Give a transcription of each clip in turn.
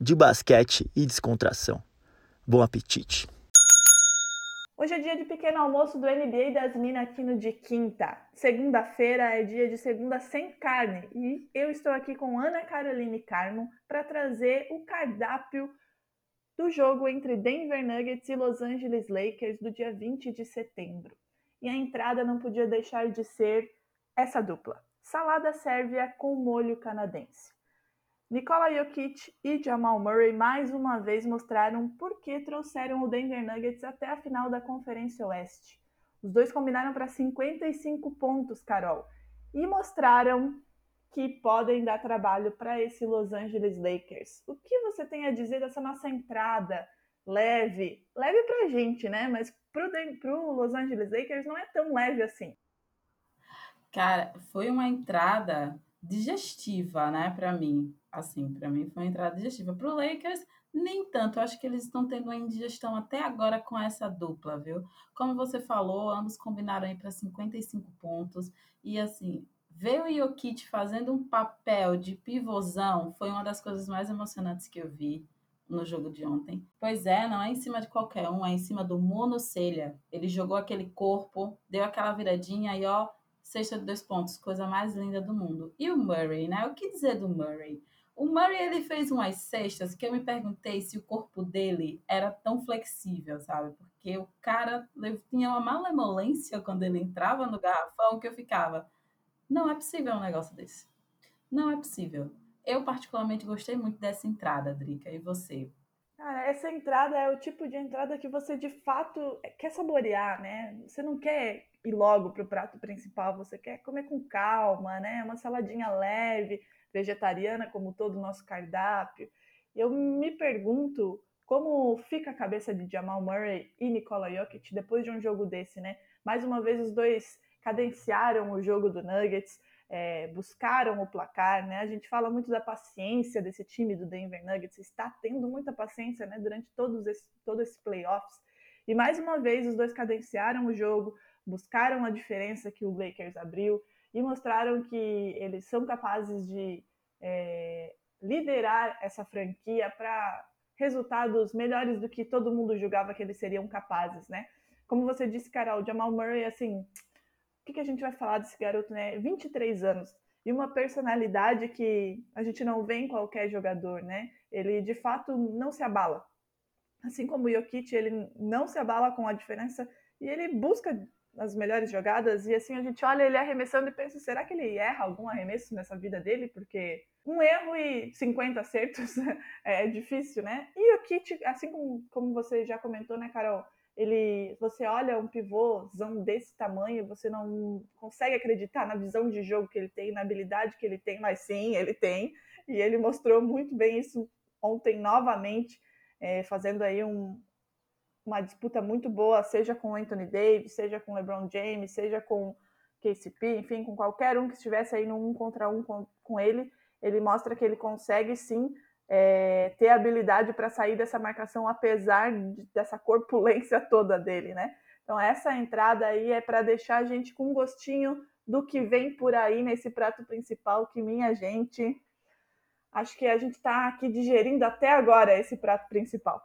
de basquete e descontração. Bom apetite! Hoje é dia de pequeno almoço do NBA das Minas aqui no de quinta. Segunda-feira é dia de segunda sem carne e eu estou aqui com Ana Caroline Carmo para trazer o cardápio do jogo entre Denver Nuggets e Los Angeles Lakers do dia 20 de setembro. E a entrada não podia deixar de ser essa dupla: salada sérvia com molho canadense. Nikola Jokic e Jamal Murray mais uma vez mostraram por que trouxeram o Denver Nuggets até a final da Conferência Oeste. Os dois combinaram para 55 pontos, Carol, e mostraram que podem dar trabalho para esse Los Angeles Lakers. O que você tem a dizer dessa nossa entrada leve? Leve para a gente, né? Mas para o Los Angeles Lakers não é tão leve assim. Cara, foi uma entrada digestiva, né, para mim. Assim, para mim foi uma entrada digestiva. Para Lakers, nem tanto. Eu acho que eles estão tendo uma indigestão até agora com essa dupla, viu? Como você falou, ambos combinaram aí para 55 pontos. E assim, ver o Jokic fazendo um papel de pivôzão foi uma das coisas mais emocionantes que eu vi no jogo de ontem. Pois é, não é em cima de qualquer um, é em cima do monocelha. Ele jogou aquele corpo, deu aquela viradinha e ó, sexta de dois pontos, coisa mais linda do mundo. E o Murray, né? O que dizer do Murray? O Murray ele fez umas cestas que eu me perguntei se o corpo dele era tão flexível, sabe? Porque o cara tinha uma malemolência quando ele entrava no garrafão que eu ficava, não é possível um negócio desse. Não é possível. Eu particularmente gostei muito dessa entrada, Drica. E você? Cara, essa entrada é o tipo de entrada que você de fato quer saborear, né? Você não quer ir logo pro prato principal, você quer comer com calma, né? Uma saladinha leve, vegetariana, como todo o nosso cardápio. Eu me pergunto como fica a cabeça de Jamal Murray e Nikola Jokic depois de um jogo desse, né? Mais uma vez, os dois cadenciaram o jogo do Nuggets, é, buscaram o placar, né? A gente fala muito da paciência desse time do Denver Nuggets, está tendo muita paciência, né? Durante todos esse, todo esse playoffs. E mais uma vez, os dois cadenciaram o jogo, buscaram a diferença que o Lakers abriu, e mostraram que eles são capazes de é, liderar essa franquia para resultados melhores do que todo mundo julgava que eles seriam capazes, né? Como você disse, Carol, Jamal Murray, assim, o que, que a gente vai falar desse garoto, né? 23 anos e uma personalidade que a gente não vê em qualquer jogador, né? Ele de fato não se abala. Assim como o Jokic, ele não se abala com a diferença e ele busca nas melhores jogadas, e assim a gente olha ele arremessando e pensa, será que ele erra algum arremesso nessa vida dele? Porque um erro e 50 acertos é difícil, né? E o Kit, assim como, como você já comentou, né, Carol? Ele, você olha um pivôzão desse tamanho, você não consegue acreditar na visão de jogo que ele tem, na habilidade que ele tem, mas sim, ele tem, e ele mostrou muito bem isso ontem novamente, é, fazendo aí um, uma disputa muito boa, seja com Anthony Davis, seja com LeBron James, seja com KCP, enfim, com qualquer um que estivesse aí no um contra um com, com ele, ele mostra que ele consegue sim é, ter habilidade para sair dessa marcação, apesar de, dessa corpulência toda dele, né? Então, essa entrada aí é para deixar a gente com gostinho do que vem por aí nesse prato principal, que minha gente. Acho que a gente está aqui digerindo até agora esse prato principal.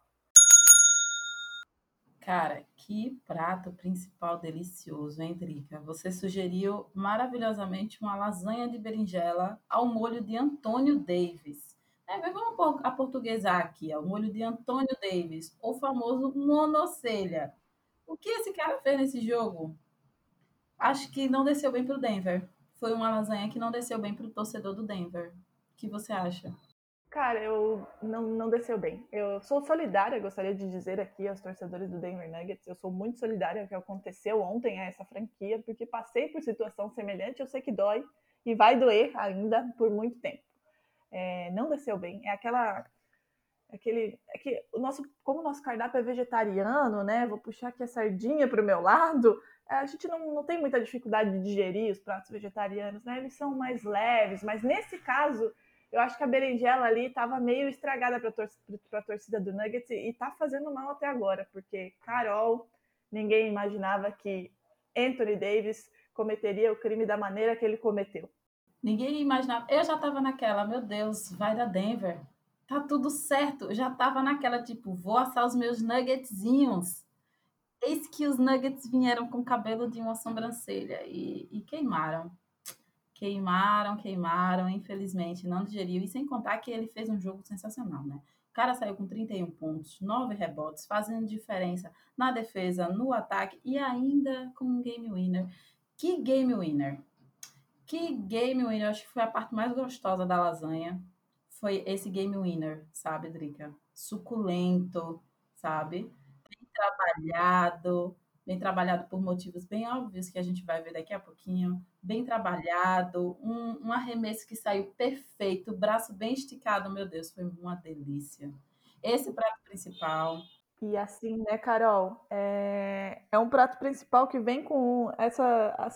Cara, que prato principal delicioso, hein, Drica? Você sugeriu maravilhosamente uma lasanha de berinjela ao molho de Antônio Davis. É, mas vamos aportuguesar aqui, o molho de Antônio Davis, o famoso monocelha. O que esse cara fez nesse jogo? Acho que não desceu bem para o Denver. Foi uma lasanha que não desceu bem para o torcedor do Denver. O que você acha? Cara, eu não, não desceu bem. Eu sou solidária, gostaria de dizer aqui aos torcedores do Denver Nuggets, eu sou muito solidária ao que aconteceu ontem a essa franquia, porque passei por situação semelhante, eu sei que dói e vai doer ainda por muito tempo. É, não desceu bem. É aquela aquele, é que o nosso, como o nosso cardápio é vegetariano, né? Vou puxar aqui a sardinha para o meu lado. É, a gente não, não tem muita dificuldade de digerir os pratos vegetarianos, né? Eles são mais leves, mas nesse caso, eu acho que a berinjela ali estava meio estragada para tor a torcida do Nuggets e está fazendo mal até agora, porque Carol, ninguém imaginava que Anthony Davis cometeria o crime da maneira que ele cometeu. Ninguém imaginava. Eu já estava naquela, meu Deus, vai da Denver. Tá tudo certo. Eu já estava naquela, tipo, vou assar os meus nuggetzinhos. Eis que os nuggets vieram com cabelo de uma sobrancelha e, e queimaram. Queimaram, queimaram, infelizmente, não digeriu. E sem contar que ele fez um jogo sensacional, né? O cara saiu com 31 pontos, 9 rebotes, fazendo diferença na defesa, no ataque e ainda com um game winner. Que game winner! Que game winner! Acho que foi a parte mais gostosa da lasanha. Foi esse game winner, sabe, Drica? Suculento, sabe? Bem trabalhado, bem trabalhado por motivos bem óbvios que a gente vai ver daqui a pouquinho. Bem trabalhado, um, um arremesso que saiu perfeito, braço bem esticado, meu Deus, foi uma delícia. Esse prato principal, e assim, né, Carol? É, é um prato principal que vem com essa. A,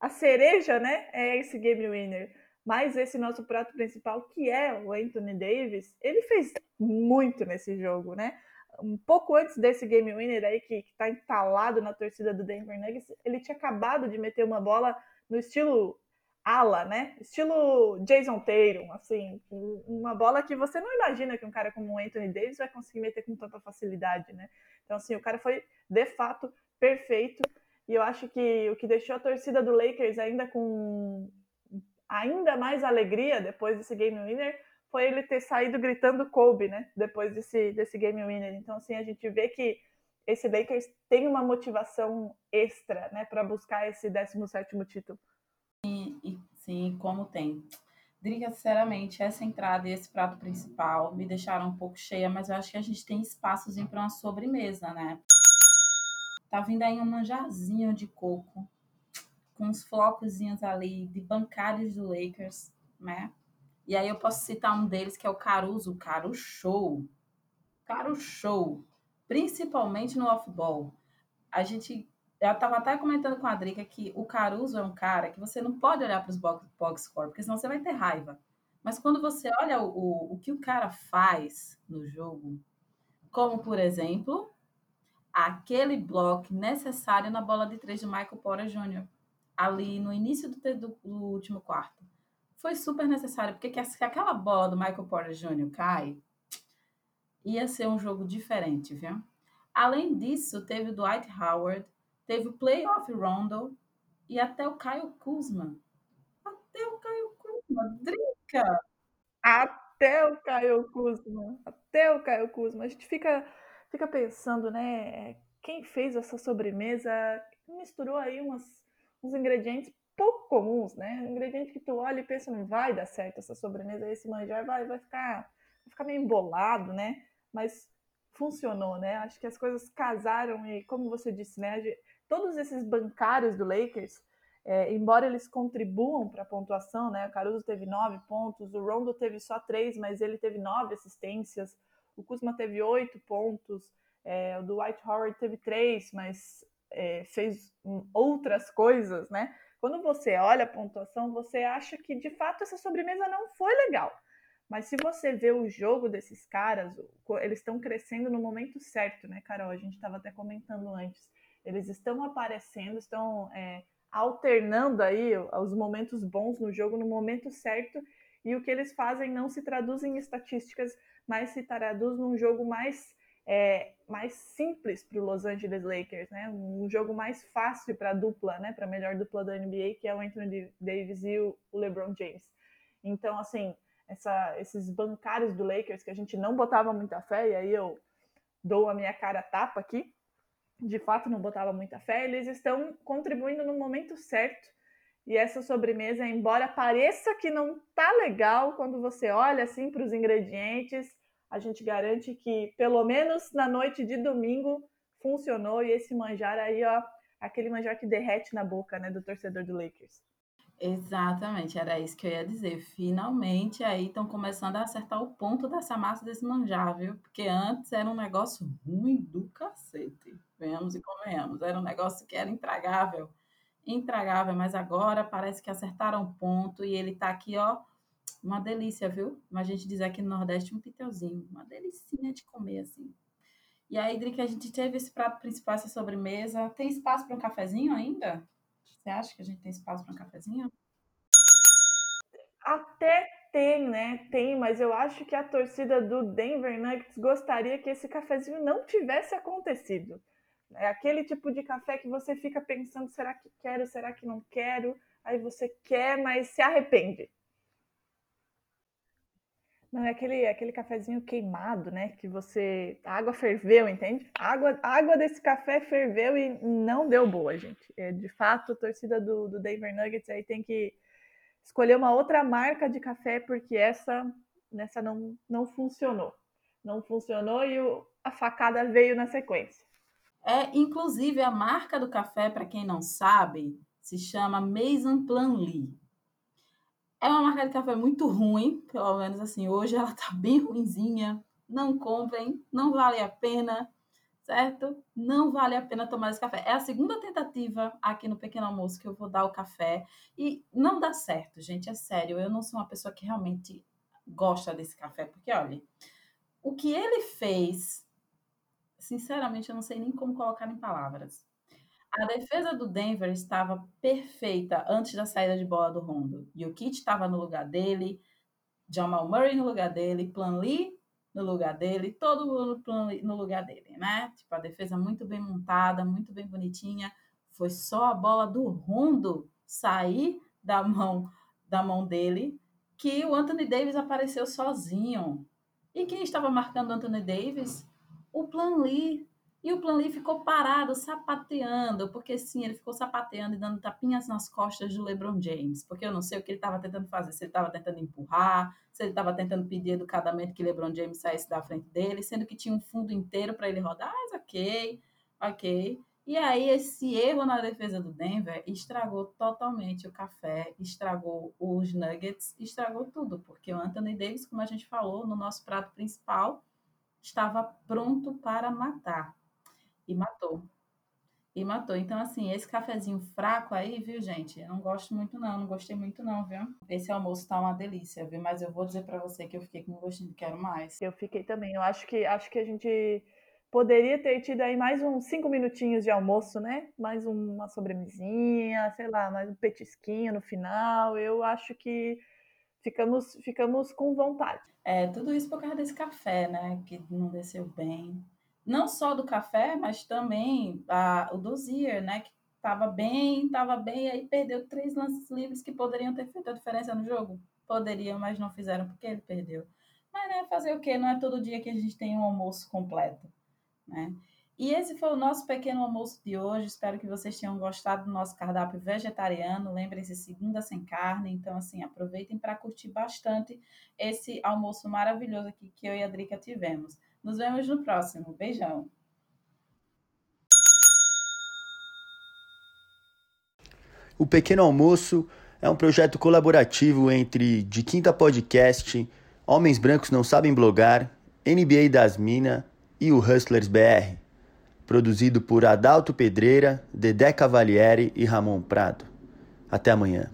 a cereja, né? É esse game winner. Mas esse nosso prato principal, que é o Anthony Davis, ele fez muito nesse jogo, né? Um pouco antes desse game winner aí, que, está entalado na torcida do Denver Nuggets, ele tinha acabado de meter uma bola no estilo ala, né? Estilo Jason Tatum, assim, uma bola que você não imagina que um cara como o Anthony Davis vai conseguir meter com tanta facilidade, né? Então, assim, o cara foi de fato perfeito e eu acho que o que deixou a torcida do Lakers ainda com ainda mais alegria depois desse game winner foi ele ter saído gritando Kobe, né? Depois desse, desse game winner. Então, assim, a gente vê que esse Lakers tem uma motivação extra, né, para buscar esse 17 título. E, sim, como tem. Drica, sinceramente, essa entrada e esse prato principal me deixaram um pouco cheia, mas eu acho que a gente tem espaçozinho para uma sobremesa, né? Tá vindo aí um manjarzinho de coco, com uns flocozinhos ali de bancários do Lakers, né? E aí eu posso citar um deles que é o Caruso, o Caro Show. Caro Show, principalmente no off-ball. A gente eu estava até comentando com a Drica que o Caruso é um cara que você não pode olhar para os box, box score, porque senão você vai ter raiva. Mas quando você olha o, o, o que o cara faz no jogo, como por exemplo, aquele bloco necessário na bola de três de Michael Porter Jr., ali no início do, do, do último quarto. Foi super necessário, porque se aquela bola do Michael Porter Jr. cai, ia ser um jogo diferente, viu? Além disso, teve o Dwight Howard, Teve o Playoff Rondo e até o Caio Kuzma. Até o Caio Kuzma. Drica! Até o Caio Kuzma. Até o Caio Kuzma. A gente fica, fica pensando, né? Quem fez essa sobremesa misturou aí umas, uns ingredientes pouco comuns, né? Um ingrediente que tu olha e pensa, não vai dar certo essa sobremesa, esse manjar vai, vai, ficar, vai ficar meio embolado, né? Mas funcionou, né? Acho que as coisas casaram e, como você disse, né? todos esses bancários do Lakers, é, embora eles contribuam para a pontuação, né? O Caruso teve nove pontos, o Rondo teve só três, mas ele teve nove assistências, o Kuzma teve oito pontos, é, o Dwight Howard teve três, mas é, fez outras coisas, né? Quando você olha a pontuação, você acha que de fato essa sobremesa não foi legal. Mas se você vê o jogo desses caras, eles estão crescendo no momento certo, né, Carol? A gente estava até comentando antes. Eles estão aparecendo, estão é, alternando aí os momentos bons no jogo no momento certo e o que eles fazem não se traduz em estatísticas, mas se traduz num jogo mais é, mais simples para o Los Angeles Lakers, né? Um jogo mais fácil para a dupla, né? Para a melhor dupla da NBA, que é o Anthony Davis e o LeBron James. Então, assim, essa, esses bancários do Lakers que a gente não botava muita fé, e aí eu dou a minha cara tapa aqui, de fato não botava muita fé, eles estão contribuindo no momento certo. E essa sobremesa, embora pareça que não tá legal quando você olha assim para os ingredientes, a gente garante que pelo menos na noite de domingo funcionou e esse manjar aí, ó, aquele manjar que derrete na boca, né, do torcedor do Lakers. Exatamente, era isso que eu ia dizer. Finalmente aí estão começando a acertar o ponto dessa massa desse manjar, viu? Porque antes era um negócio ruim do cacete. Venhamos e convenhamos. Era um negócio que era intragável. Intragável, mas agora parece que acertaram o ponto e ele tá aqui, ó, uma delícia, viu? Mas a gente diz aqui no Nordeste um piteuzinho. Uma delicinha de comer, assim. E aí, Drica, a gente teve esse prato principal, essa sobremesa. Tem espaço para um cafezinho ainda? Você acha que a gente tem espaço para um cafezinho? Até tem, né? Tem, mas eu acho que a torcida do Denver Nuggets gostaria que esse cafezinho não tivesse acontecido. É aquele tipo de café que você fica pensando: será que quero, será que não quero? Aí você quer, mas se arrepende. Não, é aquele, aquele cafezinho queimado, né? Que você. A água ferveu, entende? A água, a água desse café ferveu e não deu boa, gente. É, de fato, a torcida do, do Denver Nuggets aí tem que escolher uma outra marca de café, porque essa nessa não, não funcionou. Não funcionou e o, a facada veio na sequência. É, inclusive, a marca do café, para quem não sabe, se chama Maison Planly. É uma marca de café muito ruim, pelo menos assim, hoje ela tá bem ruinzinha. Não comprem, não vale a pena, certo? Não vale a pena tomar esse café. É a segunda tentativa aqui no Pequeno Almoço que eu vou dar o café e não dá certo, gente, é sério. Eu não sou uma pessoa que realmente gosta desse café, porque olha, o que ele fez, sinceramente, eu não sei nem como colocar em palavras. A defesa do Denver estava perfeita antes da saída de bola do Rondo. E o Kit estava no lugar dele, Jamal Murray no lugar dele, Plan Lee no lugar dele, todo mundo no lugar dele, né? Tipo, a defesa muito bem montada, muito bem bonitinha. Foi só a bola do Rondo sair da mão da mão dele que o Anthony Davis apareceu sozinho. E quem estava marcando o Anthony Davis? O Plan Lee e o Planley ficou parado, sapateando, porque sim, ele ficou sapateando e dando tapinhas nas costas do LeBron James, porque eu não sei o que ele estava tentando fazer, se ele estava tentando empurrar, se ele estava tentando pedir educadamente que LeBron James saísse da frente dele, sendo que tinha um fundo inteiro para ele rodar, mas ok, ok. E aí esse erro na defesa do Denver estragou totalmente o café, estragou os Nuggets, estragou tudo, porque o Anthony Davis, como a gente falou no nosso prato principal, estava pronto para matar. E matou. E matou. Então, assim, esse cafezinho fraco aí, viu, gente? Eu não gosto muito, não. Não gostei muito, não, viu? Esse almoço tá uma delícia, viu? Mas eu vou dizer para você que eu fiquei com gostinho, quero mais. Eu fiquei também. Eu acho que, acho que a gente poderia ter tido aí mais uns cinco minutinhos de almoço, né? Mais uma sobremesinha, sei lá, mais um petisquinho no final. Eu acho que ficamos, ficamos com vontade. É, tudo isso por causa desse café, né? Que não desceu bem não só do café, mas também a, o Dozier, né? Que estava bem, estava bem, aí perdeu três lances livres que poderiam ter feito a diferença no jogo. Poderiam, mas não fizeram porque ele perdeu. Mas né, fazer o quê? Não é todo dia que a gente tem um almoço completo, né? E esse foi o nosso pequeno almoço de hoje. Espero que vocês tenham gostado do nosso cardápio vegetariano. Lembrem-se, segunda sem carne. Então, assim, aproveitem para curtir bastante esse almoço maravilhoso aqui que eu e a Drica tivemos. Nos vemos no próximo. Beijão. O Pequeno Almoço é um projeto colaborativo entre De Quinta Podcast, Homens Brancos Não Sabem Blogar, NBA das Minas e o Hustlers BR. Produzido por Adalto Pedreira, Dedé Cavalieri e Ramon Prado. Até amanhã.